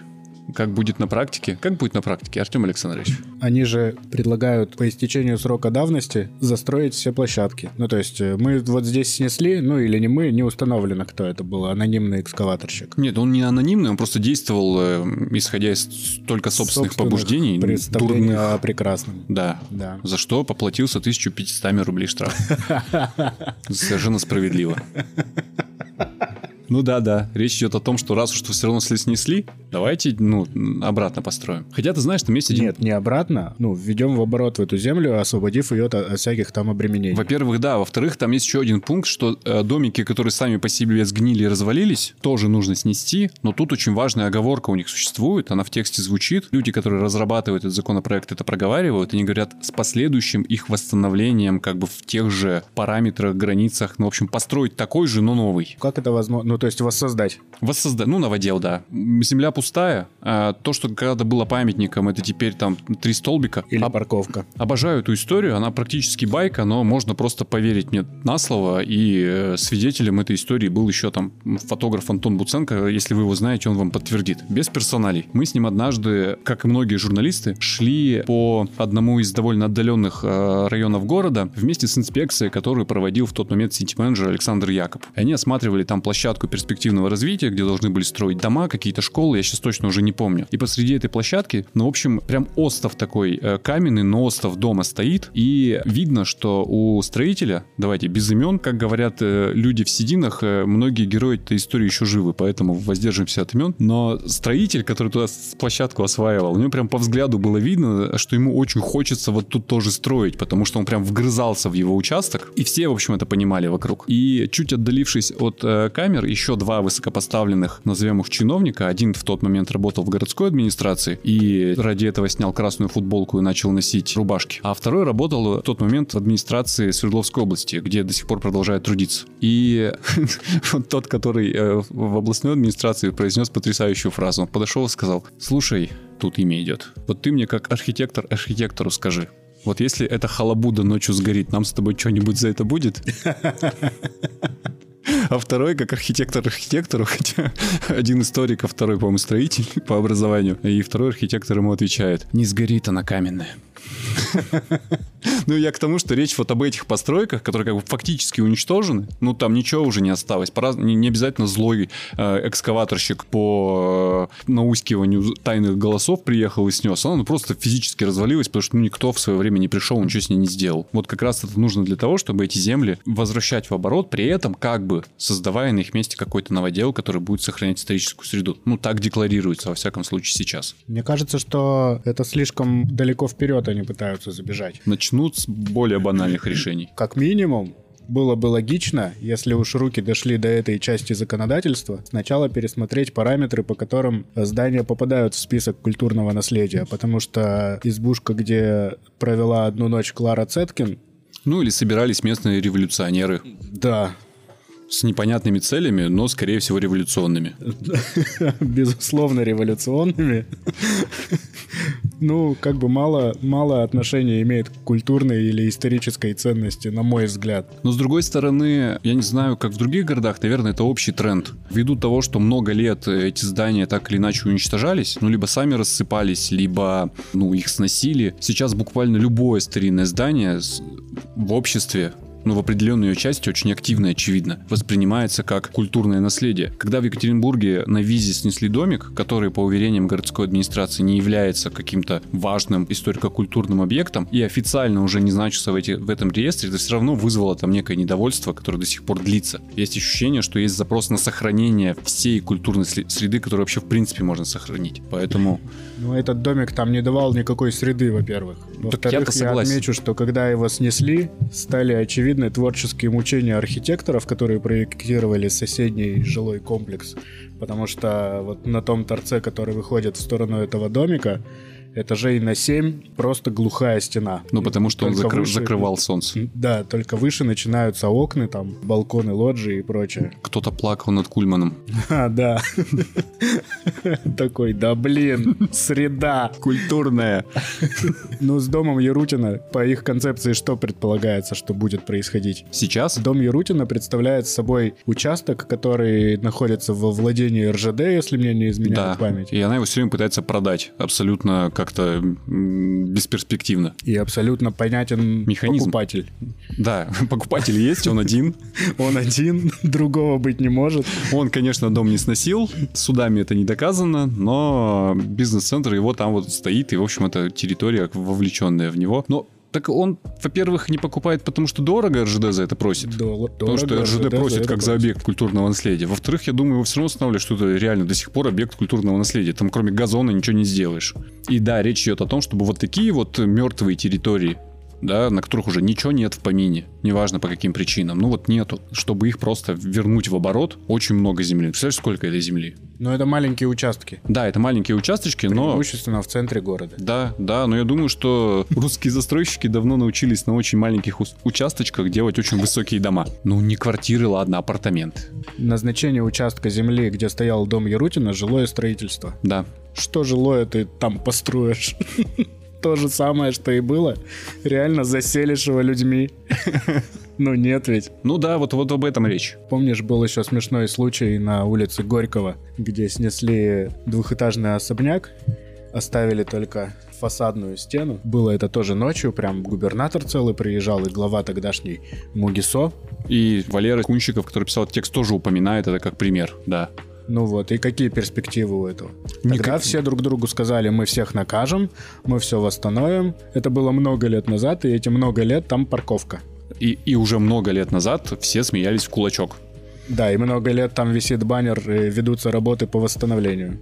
Как будет на практике? Как будет на практике, Артем Александрович? Они же предлагают по истечению срока давности застроить все площадки. Ну, то есть э, мы вот здесь снесли, ну или не мы, не установлено, кто это был, анонимный экскаваторщик. Нет, он не анонимный, он просто действовал, э, исходя из только собственных, Собственных побуждений. Представление дурных. о прекрасном. Да. Да. За что поплатился 1500 рублей штраф. Совершенно справедливо. Ну да, да. Речь идет о том, что раз уж что все равно снесли, давайте, ну, обратно построим. Хотя ты знаешь, есть один... Нет, не обратно. Ну, введем в оборот в эту землю, освободив ее от, от всяких там обременений. Во-первых, да. Во-вторых, там есть еще один пункт, что э, домики, которые сами по себе сгнили и развалились, тоже нужно снести. Но тут очень важная оговорка у них существует. Она в тексте звучит. Люди, которые разрабатывают этот законопроект, это проговаривают. Они говорят с последующим их восстановлением как бы в тех же параметрах, границах. Ну, в общем, построить такой же, но новый. Как это возможно? Ну, то есть воссоздать. Воссоздать, ну, новодел, да. Земля пустая. А то, что когда-то было памятником, это теперь там три столбика. Или Об- парковка. Обожаю эту историю, она практически байка, но можно просто поверить мне на слово, и э, свидетелем этой истории был еще там фотограф Антон Буценко, если вы его знаете, он вам подтвердит. Без персоналей. Мы с ним однажды, как и многие журналисты, шли по одному из довольно отдаленных э, районов города вместе с инспекцией, которую проводил в тот момент сити-менеджер Александр Якоб. Они осматривали там площадку перспективного развития, где должны были строить дома, какие-то школы, я сейчас точно уже не помню. И посреди этой площадки, ну, в общем, прям остов такой э, каменный, но остов дома стоит, и видно, что у строителя, давайте без имен, как говорят э, люди в сединах, э, многие герои этой истории еще живы, поэтому воздержимся от имен, но строитель, который туда площадку осваивал, у него прям по взгляду было видно, что ему очень хочется вот тут тоже строить, потому что он прям вгрызался в его участок, и все, в общем, это понимали вокруг. И чуть отдалившись от э, камер, еще два высокопоставленных, назовем их чиновника, один в тот момент работал в городской администрации и ради этого снял красную футболку и начал носить рубашки, а второй работал в тот момент в администрации Свердловской области, где до сих пор продолжает трудиться. И тот, который э, в областной администрации произнес потрясающую фразу, он подошел и сказал, слушай, тут имя идет, вот ты мне как архитектор архитектору скажи, Вот если эта халабуда ночью сгорит, нам с тобой что-нибудь за это будет? А второй, как архитектор архитектору, хотя один историк, а второй, по-моему, строитель по образованию. И второй архитектор ему отвечает, не сгорит она каменная. Ну, я к тому, что речь вот об этих постройках, которые как бы фактически уничтожены. Ну, там ничего уже не осталось. Не, обязательно злой э, экскаваторщик по э, наускиванию тайных голосов приехал и снес. Она ну, просто физически развалилась, потому что ну, никто в свое время не пришел, ничего с ней не сделал. Вот как раз это нужно для того, чтобы эти земли возвращать в оборот, при этом как бы создавая на их месте какой-то новодел, который будет сохранять историческую среду. Ну, так декларируется, во всяком случае, сейчас. Мне кажется, что это слишком далеко вперед они пытаются забежать. Начнут с более банальных решений. Как минимум, было бы логично, если уж руки дошли до этой части законодательства, сначала пересмотреть параметры, по которым здания попадают в список культурного наследия, потому что избушка, где провела одну ночь Клара Цеткин... Ну или собирались местные революционеры. Да, с непонятными целями, но, скорее всего, революционными. Безусловно, революционными. Ну, как бы мало, мало отношения имеет к культурной или исторической ценности, на мой взгляд. Но, с другой стороны, я не знаю, как в других городах, наверное, это общий тренд. Ввиду того, что много лет эти здания так или иначе уничтожались, ну, либо сами рассыпались, либо, ну, их сносили. Сейчас буквально любое старинное здание в обществе но в определенной ее части очень активно и очевидно, воспринимается как культурное наследие. Когда в Екатеринбурге на визе снесли домик, который, по уверениям городской администрации, не является каким-то важным историко-культурным объектом и официально уже не значится в, эти, в этом реестре, это все равно вызвало там некое недовольство, которое до сих пор длится. Есть ощущение, что есть запрос на сохранение всей культурной среды, которую вообще в принципе можно сохранить. Поэтому... Ну, этот домик там не давал никакой среды, во-первых. Во-вторых, я, я отмечу, что когда его снесли, стали очевидны видны творческие мучения архитекторов, которые проектировали соседний жилой комплекс. Потому что вот на том торце, который выходит в сторону этого домика, этажей на 7 просто глухая стена. Ну, потому что он закры- выше, закрывал солнце. Да, только выше начинаются окна, там, балконы, лоджии и прочее. Кто-то плакал над Кульманом. А, да. Такой, да блин, среда. Культурная. Ну, с домом Ярутина, по их концепции, что предполагается, что будет происходить? Сейчас? Дом Ярутина представляет собой участок, который находится во владении РЖД, если мне не изменяет память. и она его все время пытается продать. Абсолютно как как-то бесперспективно. И абсолютно понятен Механизм. покупатель. Да, покупатель есть, он один. Он один, другого быть не может. Он, конечно, дом не сносил, судами это не доказано, но бизнес-центр его там вот стоит, и, в общем, это территория, вовлеченная в него. Но так он, во-первых, не покупает, потому что дорого РЖД за это просит. Дорого, потому что РЖД, РЖД просит как за объект культурного наследия. Во-вторых, я думаю, его все равно устанавливают, что это реально до сих пор объект культурного наследия. Там кроме газона ничего не сделаешь. И да, речь идет о том, чтобы вот такие вот мертвые территории да, на которых уже ничего нет в помине, неважно по каким причинам, ну вот нету, чтобы их просто вернуть в оборот, очень много земли. Представляешь, сколько этой земли? Ну, это маленькие участки. Да, это маленькие участочки, но... Преимущественно в центре города. Да, да, но я думаю, что русские застройщики давно научились на очень маленьких участочках делать очень высокие дома. Ну, не квартиры, ладно, апартаменты. Назначение участка земли, где стоял дом Ярутина, жилое строительство. Да. Что жилое ты там построишь? То же самое, что и было. Реально заселишь его людьми. Ну нет ведь. Ну да, вот, вот об этом речь. Помнишь, был еще смешной случай на улице Горького, где снесли двухэтажный особняк, оставили только фасадную стену. Было это тоже ночью, прям губернатор целый приезжал, и глава тогдашний Мугисо. И Валера Кунчиков, который писал текст, тоже упоминает это как пример, да. Ну вот, и какие перспективы у этого? Никак... Тогда все друг другу сказали, мы всех накажем, мы все восстановим. Это было много лет назад, и эти много лет там парковка. И, и уже много лет назад все смеялись в кулачок. Да, и много лет там висит баннер, и ведутся работы по восстановлению.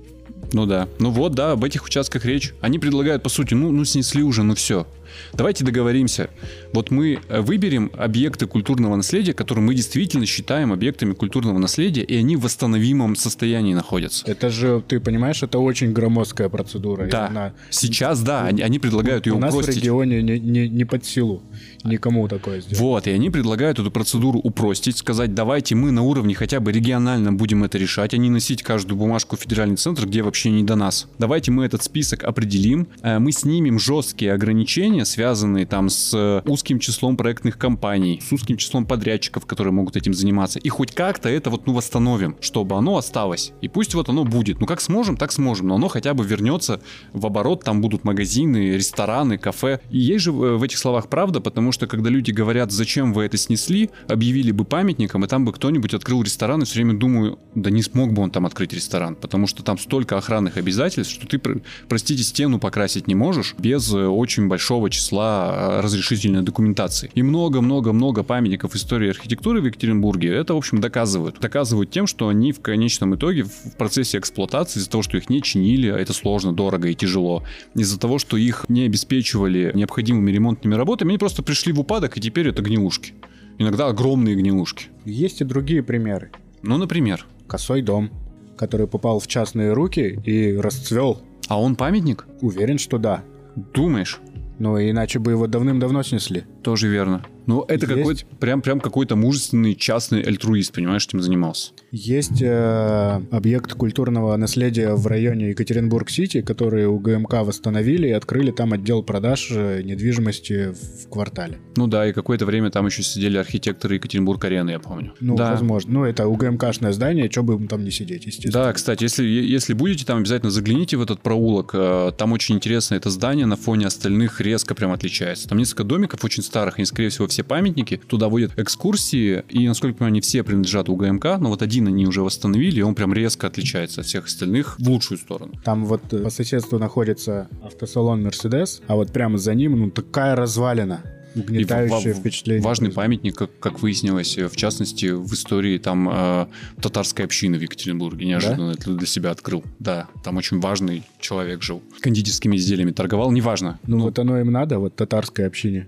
Ну да. Ну вот, да, об этих участках речь. Они предлагают, по сути, ну, ну снесли уже, ну все. Давайте договоримся. Вот мы э, выберем объекты культурного наследия, которые мы действительно считаем объектами культурного наследия, и они в восстановимом состоянии находятся. Это же, ты понимаешь, это очень громоздкая процедура. Да. Она... Сейчас, да, они, они предлагают ее У упростить. нас в регионе не, не, не под силу никому такое сделать. Вот, и они предлагают эту процедуру упростить, сказать, давайте мы на уровне хотя бы регионально будем это решать, а не носить каждую бумажку в федеральный центр, где вообще не до нас. Давайте мы этот список определим, э, мы снимем жесткие ограничения ограничения, связанные там с узким числом проектных компаний, с узким числом подрядчиков, которые могут этим заниматься. И хоть как-то это вот, ну, восстановим, чтобы оно осталось. И пусть вот оно будет. Ну, как сможем, так сможем. Но оно хотя бы вернется в оборот. Там будут магазины, рестораны, кафе. И есть же в этих словах правда, потому что когда люди говорят, зачем вы это снесли, объявили бы памятником, и там бы кто-нибудь открыл ресторан, и все время думаю, да не смог бы он там открыть ресторан, потому что там столько охранных обязательств, что ты, простите, стену покрасить не можешь без э, очень большого числа э, разрешительной документации. И много-много-много памятников истории архитектуры в Екатеринбурге это, в общем, доказывают. Доказывают тем, что они в конечном итоге в процессе эксплуатации, из-за того, что их не чинили, а это сложно, дорого и тяжело, из-за того, что их не обеспечивали необходимыми ремонтными работами, они просто пришли в упадок, и теперь это гнилушки. Иногда огромные гнилушки. Есть и другие примеры. Ну, например? Косой дом, который попал в частные руки и расцвел. А он памятник? Уверен, что да. Думаешь? Ну, иначе бы его давным-давно снесли. Тоже верно. Ну, это какой-то прям, прям какой-то мужественный частный альтруист, понимаешь, этим занимался. Есть э, объект культурного наследия в районе Екатеринбург-Сити, который у ГМК восстановили и открыли там отдел продаж э, недвижимости в квартале. Ну да, и какое-то время там еще сидели архитекторы Екатеринбург-арены, я помню. Ну, да. возможно. Ну, это у ГМКшное здание, что бы им там не сидеть, естественно. Да, кстати, если, если будете там, обязательно загляните в этот проулок. Э, там очень интересно это здание на фоне остальных резко прям отличается. Там несколько домиков очень старых, они, скорее всего, все памятники. Туда водят экскурсии, и, насколько я понимаю, они все принадлежат УГМК, но вот один они уже восстановили, и он прям резко отличается от всех остальных в лучшую сторону. Там вот по соседству находится автосалон Мерседес, а вот прямо за ним, ну, такая развалина угнетающее впечатление. Важный памятник, как, как выяснилось, в частности, в истории там э, татарской общины в Екатеринбурге. Неожиданно да? это для себя открыл. Да, там очень важный человек жил. Кондитерскими изделиями торговал, неважно. Ну, ну вот оно им надо, вот татарской общине.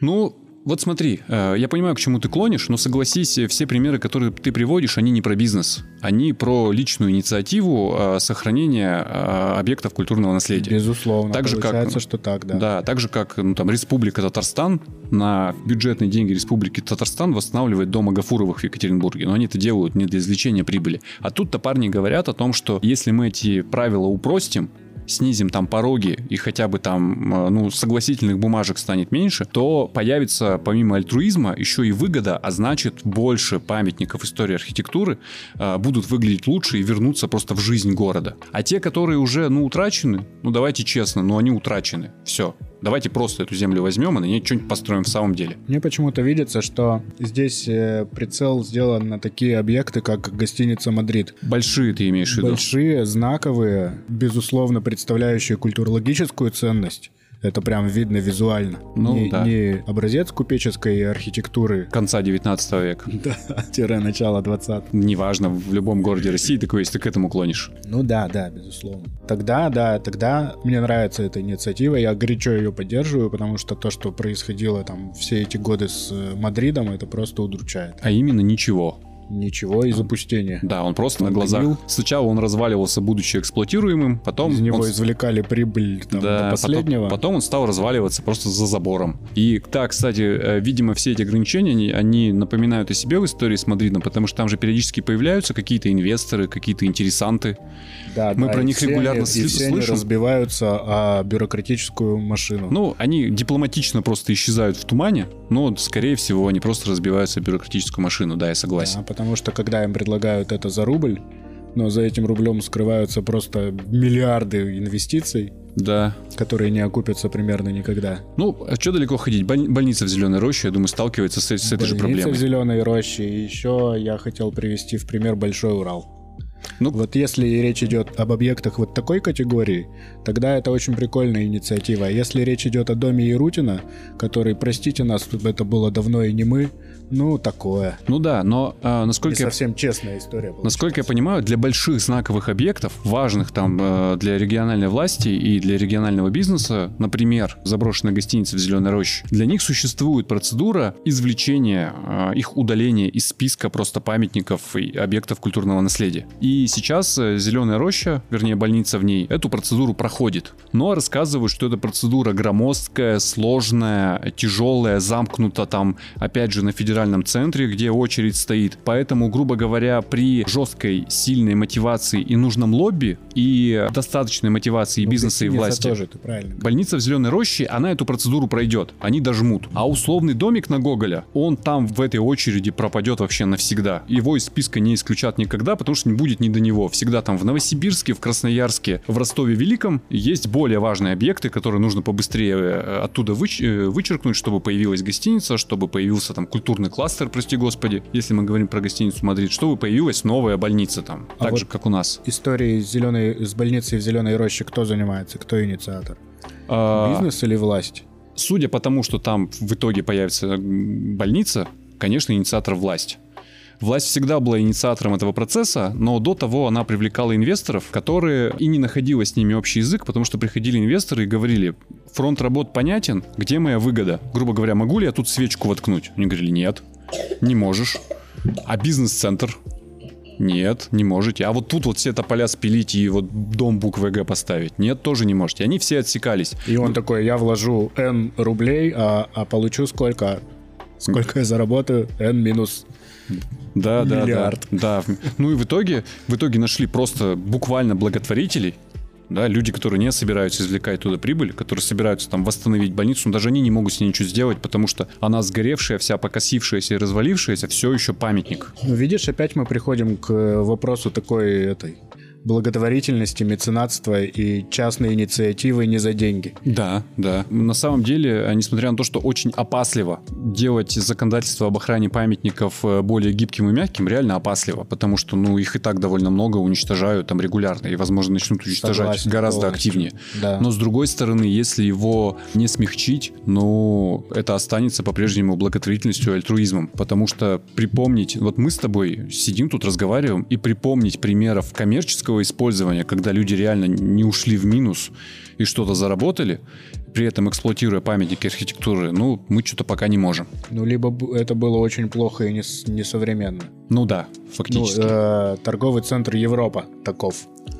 Ну, вот смотри, э, я понимаю, к чему ты клонишь, но согласись, все примеры, которые ты приводишь, они не про бизнес. Они про личную инициативу э, сохранения э, объектов культурного наследия. Безусловно. Так же, Получается, как, что так, да. Да, так же, как ну, там, Республика Татарстан на бюджетные деньги Республики Татарстан восстанавливает дом Агафуровых в Екатеринбурге. Но они это делают не для извлечения прибыли. А тут-то парни говорят о том, что если мы эти правила упростим, снизим там пороги и хотя бы там, э, ну, согласительных бумажек станет меньше, то появится помимо альтруизма еще и выгода, а значит больше памятников истории архитектуры э, будут выглядеть лучше и вернуться просто в жизнь города. А те, которые уже, ну, утрачены, ну, давайте честно, но они утрачены. Все. Давайте просто эту землю возьмем и на ней что-нибудь построим в самом деле. Мне почему-то видится, что здесь э, прицел сделан на такие объекты, как гостиница «Мадрид». Большие ты имеешь в виду? Большие, знаковые, безусловно, представляющие культурологическую ценность. Это прям видно визуально. Ну, не, да. не образец купеческой архитектуры. Конца 19 века. Да, тире начала 20 Неважно, в любом городе России такое есть, ты к этому клонишь. Ну да, да, безусловно. Тогда, да, тогда мне нравится эта инициатива, я горячо ее поддерживаю, потому что то, что происходило там все эти годы с э, Мадридом, это просто удручает. А именно ничего. Ничего и запустения. Да, он просто он на глазах. Гнил. Сначала он разваливался, будучи эксплуатируемым, потом... Из него он... извлекали прибыль там, да, до последнего. Потом, потом он стал разваливаться просто за забором. И так, кстати, э, видимо, все эти ограничения, они, они напоминают о себе в истории с Мадридом, потому что там же периодически появляются какие-то инвесторы, какие-то интересанты. Да, Мы да, про них регулярно они, слышим. разбиваются о бюрократическую машину. Ну, они дипломатично просто исчезают в тумане, но, скорее всего, они просто разбиваются о бюрократическую машину, да, я согласен. Да, потому что когда им предлагают это за рубль, но за этим рублем скрываются просто миллиарды инвестиций, да. которые не окупятся примерно никогда. Ну, а что далеко ходить? больница в Зеленой Роще, я думаю, сталкивается с, с этой же проблемой. Больница в Зеленой Роще. И еще я хотел привести в пример Большой Урал. Ну, вот если речь идет об объектах вот такой категории, тогда это очень прикольная инициатива. Если речь идет о доме Ирутина, который, простите нас, это было давно и не мы, ну, такое. Ну да, но а, насколько... Не совсем честная история. Получается. Насколько я понимаю, для больших знаковых объектов, важных там э, для региональной власти и для регионального бизнеса, например, заброшенная гостиница в Зеленой Роще, для них существует процедура извлечения, э, их удаления из списка просто памятников и объектов культурного наследия. И сейчас э, Зеленая Роща, вернее больница в ней, эту процедуру проходит. Но рассказывают, что эта процедура громоздкая, сложная, тяжелая, замкнута там, опять же, на федеральном федеральном центре, где очередь стоит. Поэтому, грубо говоря, при жесткой, сильной мотивации и нужном лобби, и достаточной мотивации ну, бизнеса и власти, тоже, ты правильно. больница в Зеленой Роще, она эту процедуру пройдет. Они дожмут. А условный домик на Гоголя, он там в этой очереди пропадет вообще навсегда. Его из списка не исключат никогда, потому что не будет ни до него. Всегда там в Новосибирске, в Красноярске, в Ростове Великом есть более важные объекты, которые нужно побыстрее э, оттуда выч- э, вычеркнуть, чтобы появилась гостиница, чтобы появился там культурный кластер, прости господи, если мы говорим про гостиницу Мадрид, чтобы появилась новая больница там, а так вот же, как у нас. Истории с, зеленой, с больницей в Зеленой Роще кто занимается, кто инициатор? А... Бизнес или власть? Судя по тому, что там в итоге появится больница, конечно, инициатор власть. Власть всегда была инициатором этого процесса, но до того она привлекала инвесторов, которые и не находила с ними общий язык, потому что приходили инвесторы и говорили, фронт работ понятен, где моя выгода? Грубо говоря, могу ли я тут свечку воткнуть? Они говорили, нет, не можешь. А бизнес-центр? Нет, не можете. А вот тут вот все тополя спилить и вот дом буквы Г поставить. Нет, тоже не можете. Они все отсекались. И он такой, я вложу N рублей, а, а получу сколько? Сколько я заработаю? N минус да, да, Миллиард. да, да. Ну и в итоге, в итоге нашли просто буквально благотворителей, да, люди, которые не собираются извлекать туда прибыль, которые собираются там восстановить больницу, но даже они не могут с ней ничего сделать, потому что она сгоревшая, вся покосившаяся и развалившаяся, все еще памятник. Ну, видишь, опять мы приходим к вопросу такой этой благотворительности, меценатства и частной инициативы не за деньги. Да, да. На самом деле, несмотря на то, что очень опасливо делать законодательство об охране памятников э, более гибким и мягким, реально опасливо, потому что, ну, их и так довольно много уничтожают там регулярно и, возможно, начнут уничтожать Согласен, гораздо полностью. активнее. Да. Но, с другой стороны, если его не смягчить, ну, это останется по-прежнему благотворительностью и альтруизмом, потому что припомнить, вот мы с тобой сидим тут, разговариваем, и припомнить примеров коммерческого практического использования, когда люди реально не ушли в минус и что-то заработали, при этом эксплуатируя памятники архитектуры, ну, мы что-то пока не можем. Ну, либо это было очень плохо и несовременно. Ну да, фактически. Ну, э, торговый центр Европа таков.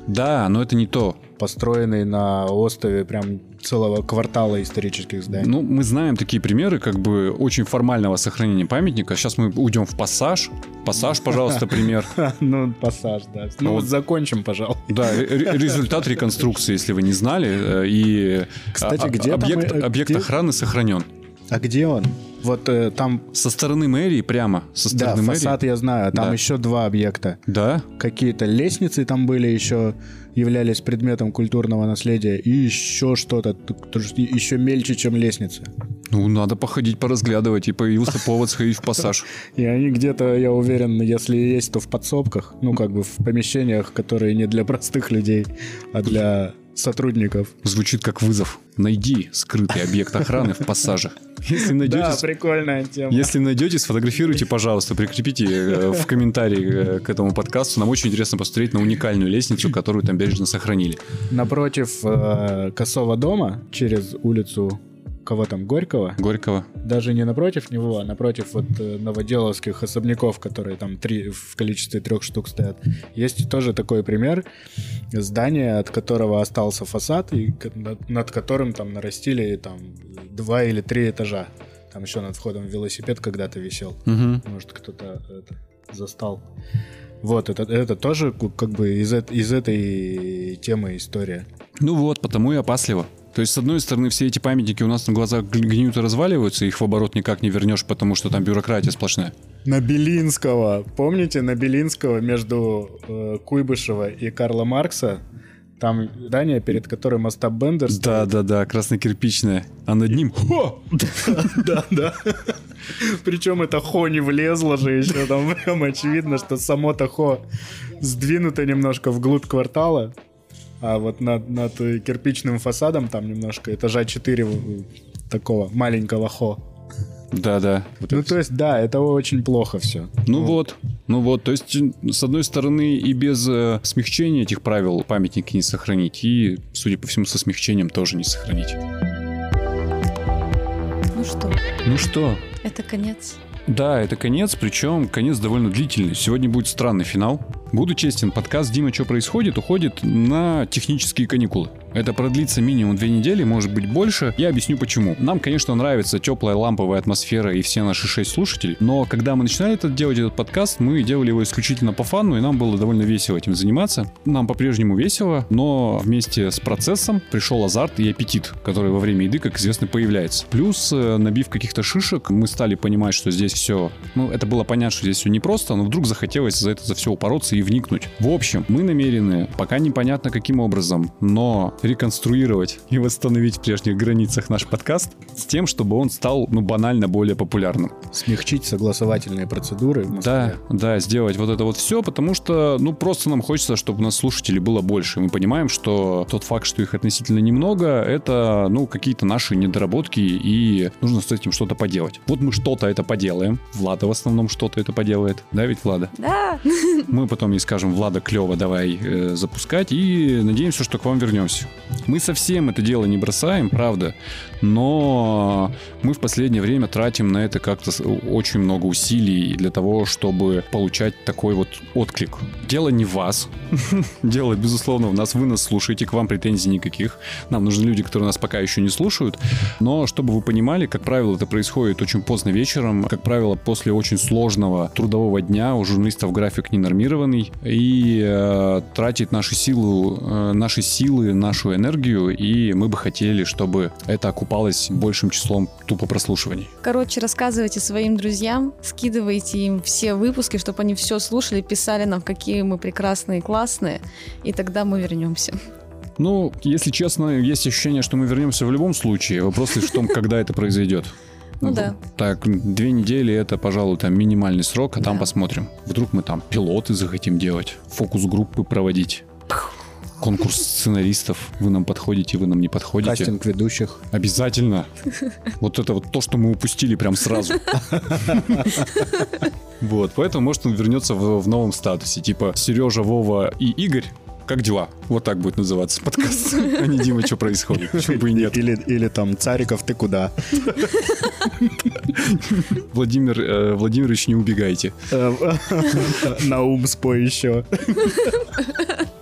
Да, но это не то. Построенный на острове прям целого квартала исторических зданий. Ну, мы знаем такие примеры, как бы очень формального сохранения памятника. Сейчас мы уйдем в пассаж. Пассаж, пожалуйста, пример. Ну, пассаж, да. Ну, вот закончим, пожалуйста. Да, результат реконструкции, если вы не знали. Э, и Кстати, где объект, э, объект охраны сохранен. А где он? Вот э, там... Со стороны мэрии прямо? Со стороны да, мэрии? фасад я знаю. Там да. еще два объекта. Да? Какие-то лестницы там были еще, являлись предметом культурного наследия. И еще что-то, еще мельче, чем лестница. Ну, надо походить, поразглядывать, и появился повод сходить в пассаж. И они где-то, я уверен, если есть, то в подсобках, ну, как бы в помещениях, которые не для простых людей, а для сотрудников. Звучит как вызов. Найди скрытый объект охраны в пассаже. Если найдете, да, прикольная тема. Если найдете, сфотографируйте, пожалуйста, прикрепите э, в комментарии э, к этому подкасту. Нам очень интересно посмотреть на уникальную лестницу, которую там бережно сохранили. Напротив э, Косого дома, через улицу кого там, Горького? Горького. Даже не напротив него, а напротив вот э, новоделовских особняков, которые там три, в количестве трех штук стоят. Есть тоже такой пример. Здание, от которого остался фасад, и над, над которым там нарастили там два или три этажа. Там еще над входом велосипед когда-то висел. Угу. Может, кто-то это застал. Вот, это, это тоже как бы из, из этой темы история. Ну вот, потому и опасливо. То есть, с одной стороны, все эти памятники у нас на глазах гниют и разваливаются, их в оборот никак не вернешь, потому что там бюрократия сплошная. На Белинского. Помните, на Белинского между э, Куйбышева и Карла Маркса там здание, перед которым Остап Бендер стоит. Да, да, да, красно-кирпичное. А над ним хо! Да, да. Причем это хо не влезло же еще. Там прям очевидно, что само-то хо сдвинуто немножко вглубь квартала. А вот над, над кирпичным фасадом там немножко этажа 4 такого маленького хо. Да, да. Вот ну, то есть, да, это очень плохо все. Ну, ну вот, ну вот, то есть, с одной стороны, и без э, смягчения этих правил памятники не сохранить, и, судя по всему, со смягчением тоже не сохранить. Ну что? Ну что? Это конец. Да, это конец, причем конец довольно длительный. Сегодня будет странный финал. Буду честен, подкаст «Дима, что происходит?» уходит на технические каникулы. Это продлится минимум две недели, может быть больше. Я объясню почему. Нам, конечно, нравится теплая ламповая атмосфера и все наши шесть слушателей, но когда мы начинали это делать, этот подкаст, мы делали его исключительно по фану, и нам было довольно весело этим заниматься. Нам по-прежнему весело, но вместе с процессом пришел азарт и аппетит, который во время еды, как известно, появляется. Плюс, э, набив каких-то шишек, мы стали понимать, что здесь все... Ну, это было понятно, что здесь все непросто, но вдруг захотелось за это за все упороться и вникнуть. В общем, мы намерены, пока непонятно каким образом, но реконструировать и восстановить в прежних границах наш подкаст с тем, чтобы он стал, ну, банально более популярным. Смягчить согласовательные процедуры. Да, да, сделать вот это вот все, потому что, ну, просто нам хочется, чтобы у нас слушателей было больше. Мы понимаем, что тот факт, что их относительно немного, это, ну, какие-то наши недоработки, и нужно с этим что-то поделать. Вот мы что-то это поделаем. Влада в основном что-то это поделает. Да, ведь Влада? Да. Мы потом ей скажем, Влада, клево, давай э, запускать, и надеемся, что к вам вернемся. Мы совсем это дело не бросаем, правда, но мы в последнее время тратим на это как-то очень много усилий для того, чтобы получать такой вот отклик. Дело не в вас. Дело, безусловно, в нас. Вы нас слушаете, к вам претензий никаких. Нам нужны люди, которые нас пока еще не слушают. Но чтобы вы понимали, как правило, это происходит очень поздно вечером. Как правило, после очень сложного трудового дня у журналистов график ненормированный. И э, тратить наши силы, э, наши силы, нашу энергию. И мы бы хотели, чтобы это окупалось большим числом тупо прослушиваний. Короче, рассказывайте своим друзьям, скидывайте им все выпуски, чтобы они все слушали, писали нам, какие мы прекрасные и классные, и тогда мы вернемся. Ну, если честно, есть ощущение, что мы вернемся в любом случае. Вопрос лишь в том, когда это произойдет. Ну да. Так, две недели это, пожалуй, там минимальный срок, а там посмотрим. Вдруг мы там пилоты захотим делать, фокус-группы проводить конкурс сценаристов. Вы нам подходите, вы нам не подходите. Кастинг ведущих. Обязательно. Вот это вот то, что мы упустили прям сразу. Вот, поэтому, может, он вернется в, в новом статусе. Типа Сережа, Вова и Игорь как дела? Вот так будет называться подкаст. А не Дима, что происходит? Почему бы и нет? Или, или там Цариков, ты куда? Владимир э, Владимирович, не убегайте. На ум спой еще.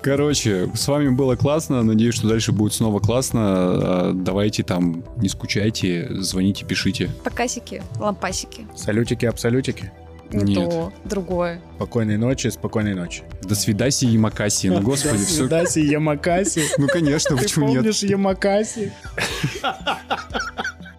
Короче, с вами было классно. Надеюсь, что дальше будет снова классно. А, давайте там, не скучайте, звоните, пишите. Покасики, лампасики. Салютики, абсолютики. Не Нет. то, другое. Спокойной ночи, спокойной ночи. До свидаси, Ямакаси. Ну, господи, все. До свидаси, Ямакаси. Ну, конечно, почему нет? Ты помнишь Ямакаси?